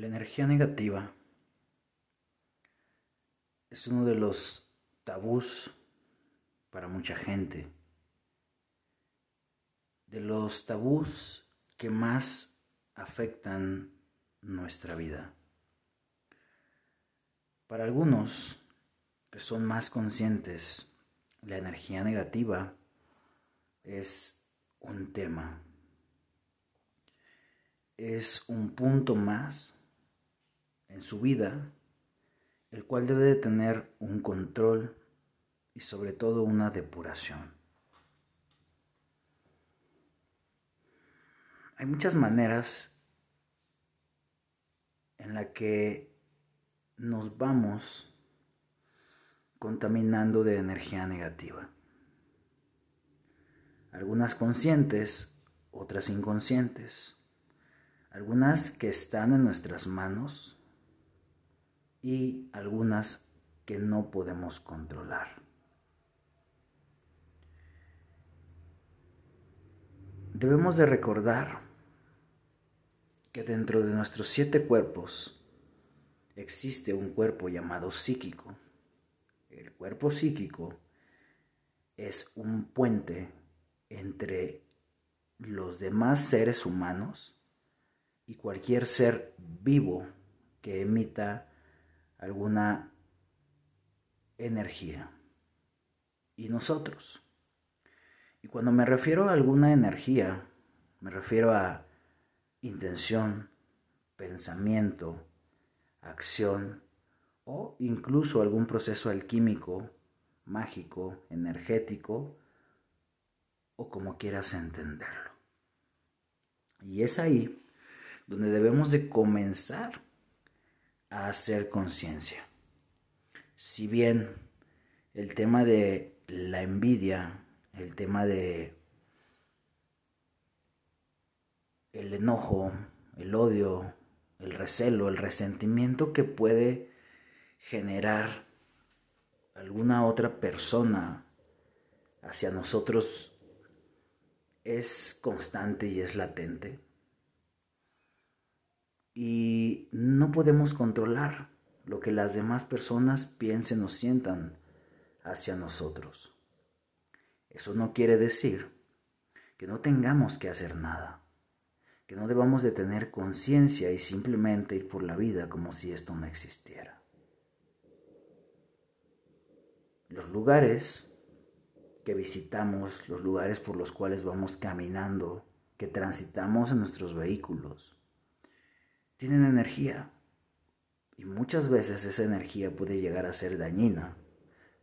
La energía negativa es uno de los tabús para mucha gente, de los tabús que más afectan nuestra vida. Para algunos que son más conscientes, la energía negativa es un tema, es un punto más en su vida, el cual debe de tener un control y sobre todo una depuración. Hay muchas maneras en la que nos vamos contaminando de energía negativa. Algunas conscientes, otras inconscientes. Algunas que están en nuestras manos y algunas que no podemos controlar. Debemos de recordar que dentro de nuestros siete cuerpos existe un cuerpo llamado psíquico. El cuerpo psíquico es un puente entre los demás seres humanos y cualquier ser vivo que emita alguna energía. Y nosotros. Y cuando me refiero a alguna energía, me refiero a intención, pensamiento, acción o incluso algún proceso alquímico, mágico, energético o como quieras entenderlo. Y es ahí donde debemos de comenzar a hacer conciencia. Si bien el tema de la envidia, el tema de el enojo, el odio, el recelo, el resentimiento que puede generar alguna otra persona hacia nosotros es constante y es latente y no podemos controlar lo que las demás personas piensen o sientan hacia nosotros. Eso no quiere decir que no tengamos que hacer nada, que no debamos de tener conciencia y simplemente ir por la vida como si esto no existiera. Los lugares que visitamos, los lugares por los cuales vamos caminando, que transitamos en nuestros vehículos, tienen energía. Y muchas veces esa energía puede llegar a ser dañina,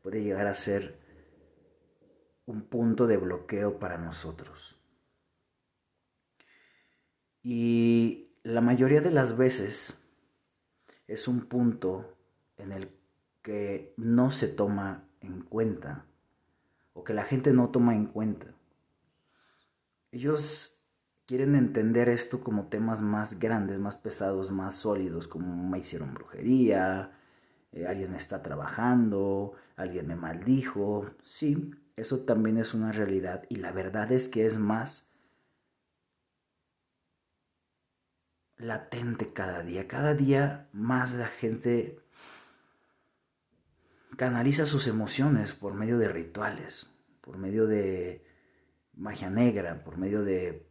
puede llegar a ser un punto de bloqueo para nosotros. Y la mayoría de las veces es un punto en el que no se toma en cuenta o que la gente no toma en cuenta. Ellos quieren entender esto como temas más grandes, más pesados, más sólidos, como me hicieron brujería, eh, alguien está trabajando, alguien me maldijo. Sí, eso también es una realidad y la verdad es que es más latente cada día. Cada día más la gente canaliza sus emociones por medio de rituales, por medio de magia negra, por medio de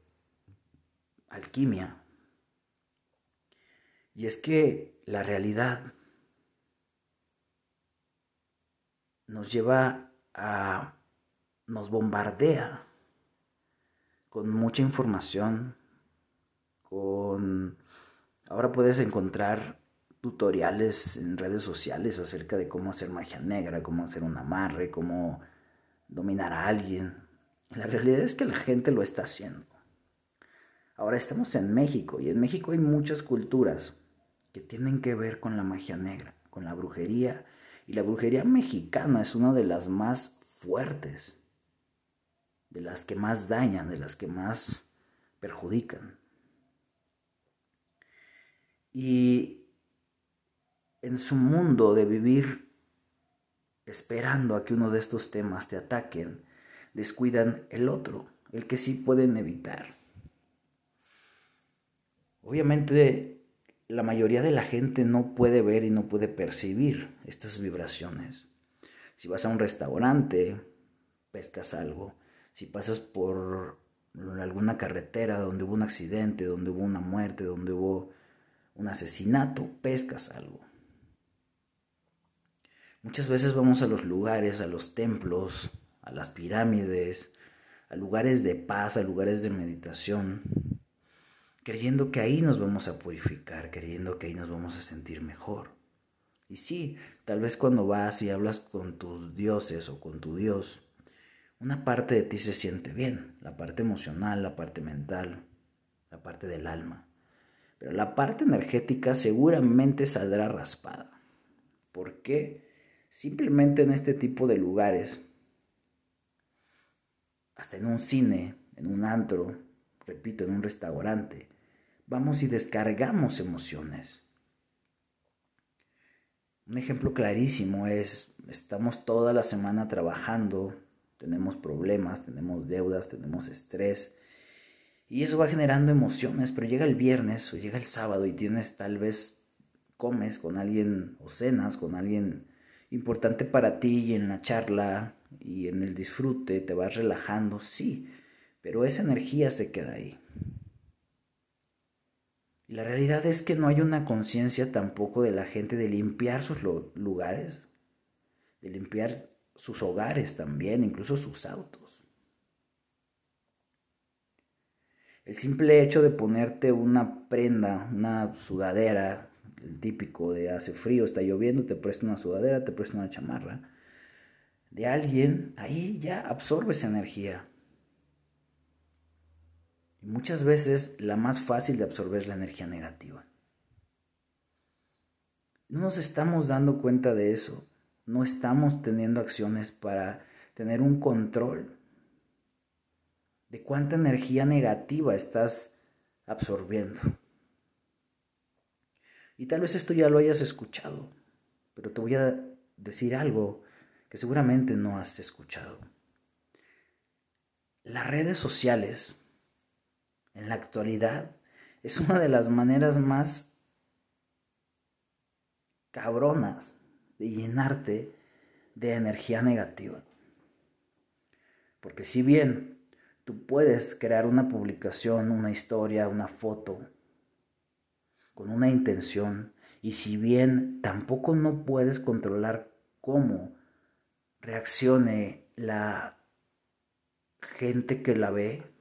alquimia. Y es que la realidad nos lleva a, nos bombardea con mucha información, con, ahora puedes encontrar tutoriales en redes sociales acerca de cómo hacer magia negra, cómo hacer un amarre, cómo dominar a alguien. La realidad es que la gente lo está haciendo. Ahora estamos en México y en México hay muchas culturas que tienen que ver con la magia negra, con la brujería. Y la brujería mexicana es una de las más fuertes, de las que más dañan, de las que más perjudican. Y en su mundo de vivir esperando a que uno de estos temas te ataquen, descuidan el otro, el que sí pueden evitar. Obviamente la mayoría de la gente no puede ver y no puede percibir estas vibraciones. Si vas a un restaurante, pescas algo. Si pasas por alguna carretera donde hubo un accidente, donde hubo una muerte, donde hubo un asesinato, pescas algo. Muchas veces vamos a los lugares, a los templos, a las pirámides, a lugares de paz, a lugares de meditación, creyendo que ahí nos vamos a purificar, creyendo que ahí nos vamos a sentir mejor. Y sí, tal vez cuando vas y hablas con tus dioses o con tu Dios, una parte de ti se siente bien, la parte emocional, la parte mental, la parte del alma. Pero la parte energética seguramente saldrá raspada. ¿Por qué? Simplemente en este tipo de lugares, hasta en un cine, en un antro, repito, en un restaurante, vamos y descargamos emociones. Un ejemplo clarísimo es, estamos toda la semana trabajando, tenemos problemas, tenemos deudas, tenemos estrés, y eso va generando emociones, pero llega el viernes o llega el sábado y tienes tal vez, comes con alguien o cenas con alguien importante para ti y en la charla y en el disfrute te vas relajando, sí, pero esa energía se queda ahí. Y la realidad es que no hay una conciencia tampoco de la gente de limpiar sus lugares, de limpiar sus hogares también, incluso sus autos. El simple hecho de ponerte una prenda, una sudadera, el típico de hace frío, está lloviendo, te presta una sudadera, te presta una chamarra, de alguien, ahí ya absorbes energía. Muchas veces la más fácil de absorber la energía negativa. No nos estamos dando cuenta de eso. No estamos teniendo acciones para tener un control de cuánta energía negativa estás absorbiendo. Y tal vez esto ya lo hayas escuchado, pero te voy a decir algo que seguramente no has escuchado. Las redes sociales en la actualidad es una de las maneras más cabronas de llenarte de energía negativa. Porque si bien tú puedes crear una publicación, una historia, una foto, con una intención, y si bien tampoco no puedes controlar cómo reaccione la gente que la ve,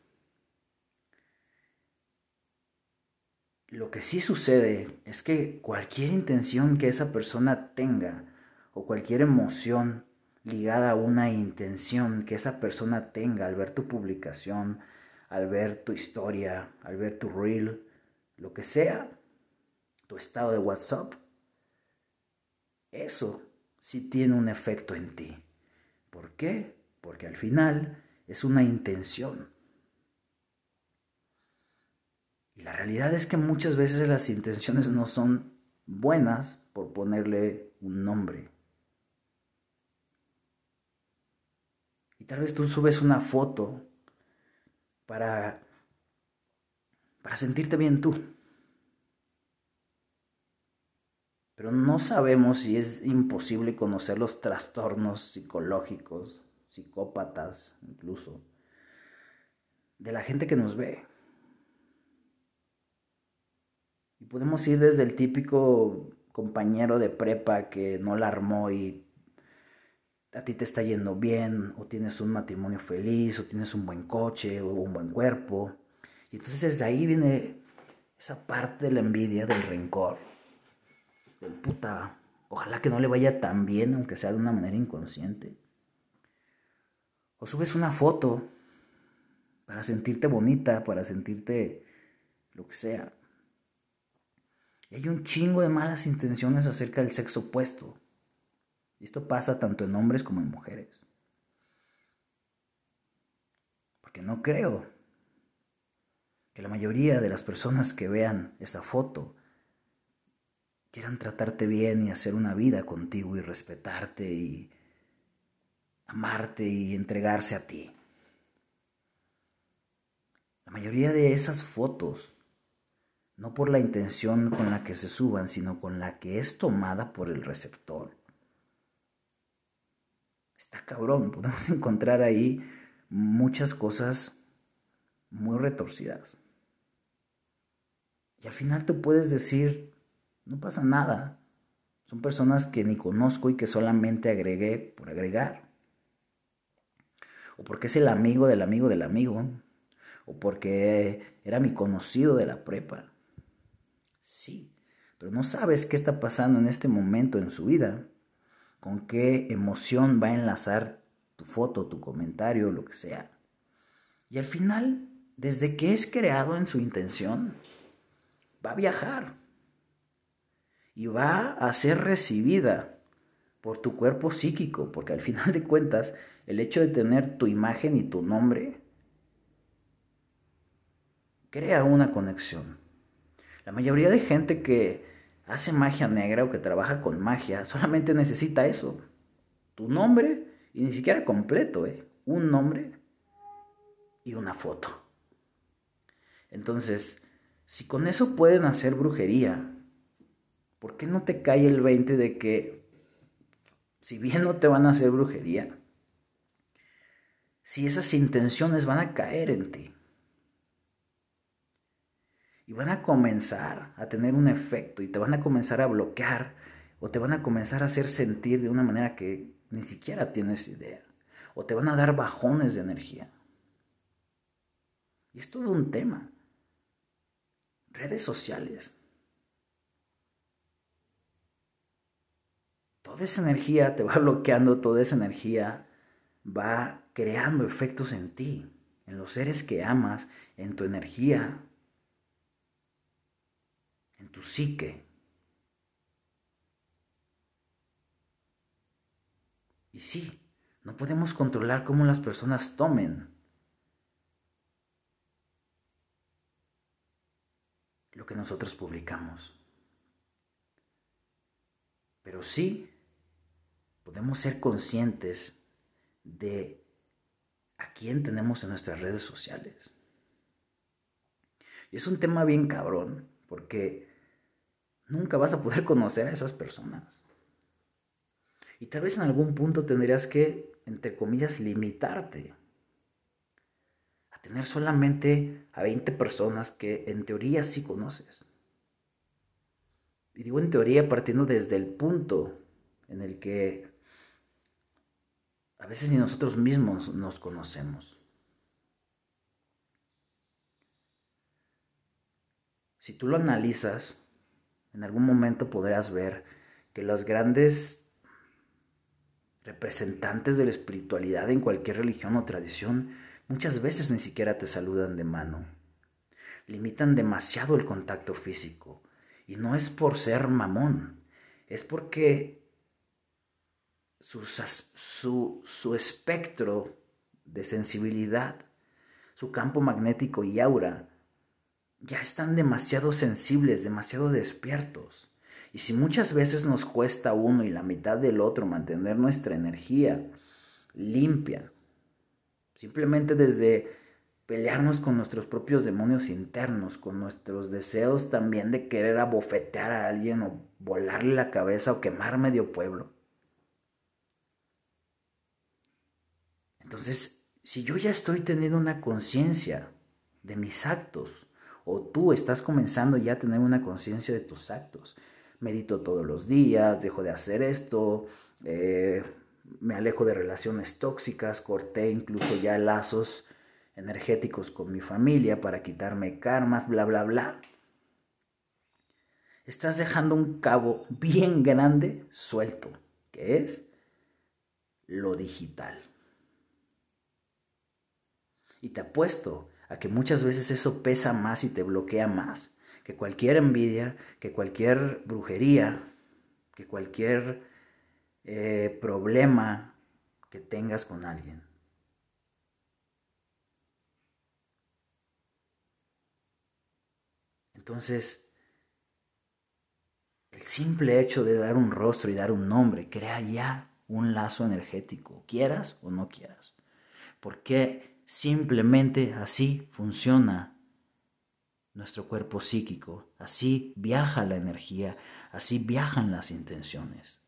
Lo que sí sucede es que cualquier intención que esa persona tenga o cualquier emoción ligada a una intención que esa persona tenga al ver tu publicación, al ver tu historia, al ver tu reel, lo que sea, tu estado de WhatsApp, eso sí tiene un efecto en ti. ¿Por qué? Porque al final es una intención. Y la realidad es que muchas veces las intenciones no son buenas por ponerle un nombre. Y tal vez tú subes una foto para, para sentirte bien tú. Pero no sabemos si es imposible conocer los trastornos psicológicos, psicópatas incluso, de la gente que nos ve. Podemos ir desde el típico compañero de prepa que no la armó y a ti te está yendo bien, o tienes un matrimonio feliz, o tienes un buen coche, o un buen cuerpo. Y entonces desde ahí viene esa parte de la envidia, del rencor, del puta, ojalá que no le vaya tan bien, aunque sea de una manera inconsciente. O subes una foto para sentirte bonita, para sentirte lo que sea. Hay un chingo de malas intenciones acerca del sexo opuesto. Y esto pasa tanto en hombres como en mujeres. Porque no creo que la mayoría de las personas que vean esa foto quieran tratarte bien y hacer una vida contigo y respetarte y amarte y entregarse a ti. La mayoría de esas fotos no por la intención con la que se suban, sino con la que es tomada por el receptor. Está cabrón, podemos encontrar ahí muchas cosas muy retorcidas. Y al final tú puedes decir, no pasa nada. Son personas que ni conozco y que solamente agregué por agregar. O porque es el amigo del amigo del amigo. O porque era mi conocido de la prepa. Sí, pero no sabes qué está pasando en este momento en su vida. Con qué emoción va a enlazar tu foto, tu comentario, lo que sea. Y al final, desde que es creado en su intención, va a viajar y va a ser recibida por tu cuerpo psíquico, porque al final de cuentas, el hecho de tener tu imagen y tu nombre crea una conexión. La mayoría de gente que hace magia negra o que trabaja con magia solamente necesita eso, tu nombre y ni siquiera completo, ¿eh? un nombre y una foto. Entonces, si con eso pueden hacer brujería, ¿por qué no te cae el 20 de que, si bien no te van a hacer brujería, si esas intenciones van a caer en ti? Y van a comenzar a tener un efecto y te van a comenzar a bloquear o te van a comenzar a hacer sentir de una manera que ni siquiera tienes idea. O te van a dar bajones de energía. Y es todo un tema redes sociales. Toda esa energía te va bloqueando, toda esa energía va creando efectos en ti, en los seres que amas, en tu energía, en tu psique. Y sí, no podemos controlar cómo las personas tomen lo que nosotros publicamos. Pero sí podemos ser conscientes de a quién tenemos en nuestras redes sociales. Y es un tema bien cabrón, porque nunca vas a poder conocer a esas personas. Y tal vez en algún punto tendrías que, entre comillas, limitarte tener solamente a 20 personas que en teoría sí conoces. Y digo en teoría partiendo desde el punto en el que a veces ni nosotros mismos nos conocemos. Si tú lo analizas, en algún momento podrás ver que los grandes representantes de la espiritualidad en cualquier religión o tradición Muchas veces ni siquiera te saludan de mano. Limitan demasiado el contacto físico. Y no es por ser mamón, es porque su, su, espectro de sensibilidad, su campo magnético y aura, ya están demasiado sensibles, demasiado despiertos. Y si muchas veces nos cuesta uno y la mitad del otro mantener nuestra energía limpia, Simplemente desde pelearnos con nuestros propios demonios internos, con nuestros deseos también de querer abofetear a alguien o volarle la cabeza o quemar medio pueblo. Entonces, si yo ya estoy teniendo una conciencia de mis actos, o tú estás comenzando ya a tener una conciencia de tus actos, medito todos los días, dejo de hacer esto, eh, me alejo de relaciones tóxicas, corté incluso ya lazos energéticos con mi familia para quitarme karmas, bla, bla, bla. Estás dejando un cabo bien grande suelto, que es lo digital. Y te apuesto a que muchas veces eso pesa más y te bloquea más que cualquier envidia, que cualquier brujería, que cualquier eh, problema que tengas con alguien. Entonces, el simple hecho de dar un rostro y dar un nombre crea ya un lazo energético, quieras o no quieras. Porque simplemente así funciona nuestro cuerpo psíquico, así viaja la energía, así viajan las intenciones.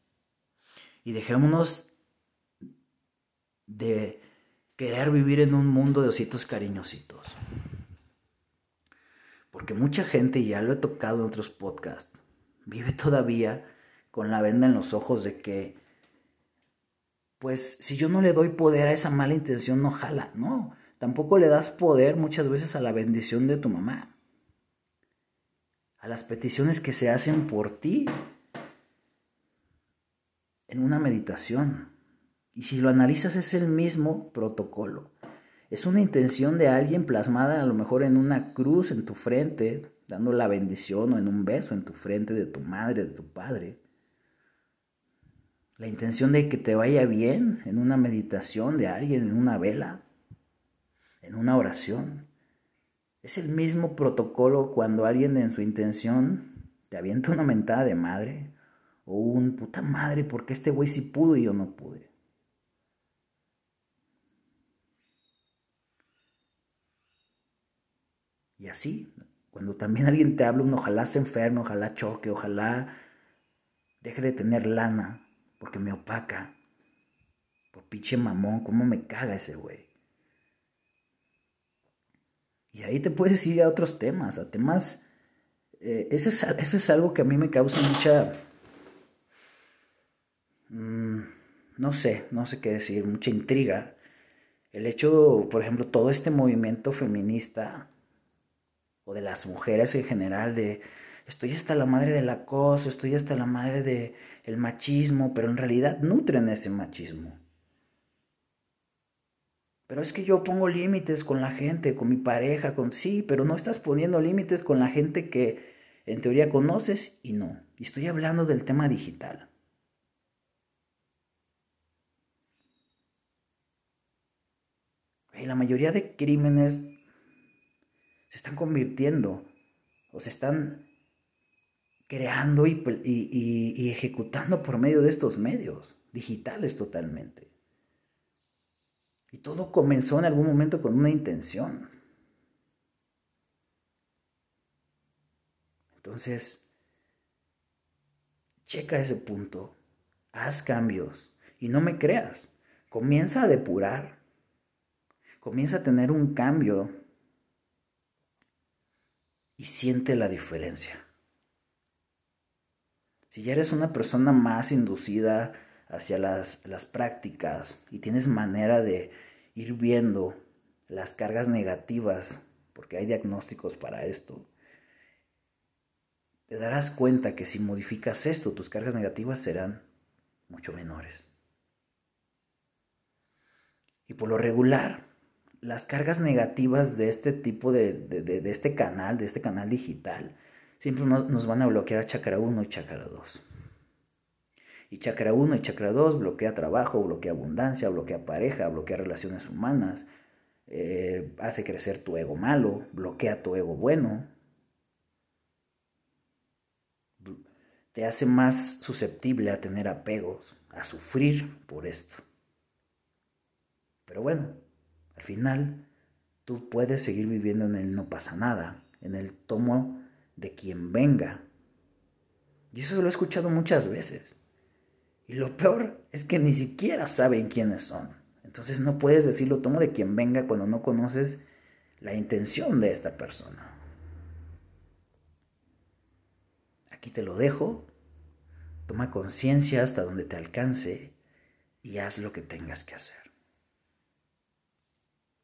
Y dejémonos de querer vivir en un mundo de ositos cariñositos. Porque mucha gente, ya lo he tocado en otros podcasts, vive todavía con la venda en los ojos de que, pues si yo no le doy poder a esa mala intención, no jala, no. Tampoco le das poder muchas veces a la bendición de tu mamá, a las peticiones que se hacen por ti en una meditación. Y si lo analizas es el mismo protocolo. Es una intención de alguien plasmada a lo mejor en una cruz en tu frente, dando la bendición o en un beso en tu frente de tu madre, de tu padre. La intención de que te vaya bien en una meditación de alguien, en una vela, en una oración. Es el mismo protocolo cuando alguien en su intención te avienta una mentada de madre o un puta madre porque este güey sí pudo y yo no pude. Y así, cuando también alguien te habla, un ojalá se enferme, ojalá choque, ojalá deje de tener lana, porque me opaca. Por pinche mamón, cómo me caga ese güey. Y ahí te puedes ir a otros temas, a temas... Eh, eso, es, eso, es, algo que a mí me causa mucha... Mm, no sé, no sé qué decir, mucha intriga. El hecho, por ejemplo, todo este movimiento feminista o de las mujeres en general, de estoy hasta la madre del acoso, estoy hasta la madre del el machismo, pero en realidad nutren ese machismo. Pero es que yo pongo límites con la gente, con mi pareja, con sí, pero no estás poniendo límites con la gente que en teoría conoces y no. Y estoy hablando del tema digital. La mayoría de crímenes se están convirtiendo o se están creando y, ejecutando por medio de estos medios, digitales totalmente. Y todo comenzó en algún momento con una intención. Entonces, checa ese punto, haz cambios y no me creas. Comienza a depurar, comienza a tener un cambio y siente la diferencia. Si ya eres una persona más inducida hacia las, las prácticas y tienes manera de ir viendo las cargas negativas, porque hay diagnósticos para esto, te darás cuenta que si modificas esto, tus cargas negativas serán mucho menores. Y por lo regular, las cargas negativas de este tipo de, de, este canal, de este canal digital, siempre nos, van a bloquear chakra 1 y chakra 2. Y chakra 1 y chakra 2 bloquea trabajo, bloquea abundancia, bloquea pareja, bloquea relaciones humanas, eh, hace crecer tu ego malo, bloquea tu ego bueno, te hace más susceptible a tener apegos, a sufrir por esto. Pero bueno, al final, tú puedes seguir viviendo en el no pasa nada, en el tomo de quien venga. Y eso lo he escuchado muchas veces. Y lo peor es que ni siquiera saben quiénes son. Entonces no puedes decirlo tomo de quien venga cuando no conoces la intención de esta persona. Aquí te lo dejo. Toma conciencia hasta donde te alcance y haz lo que tengas que hacer.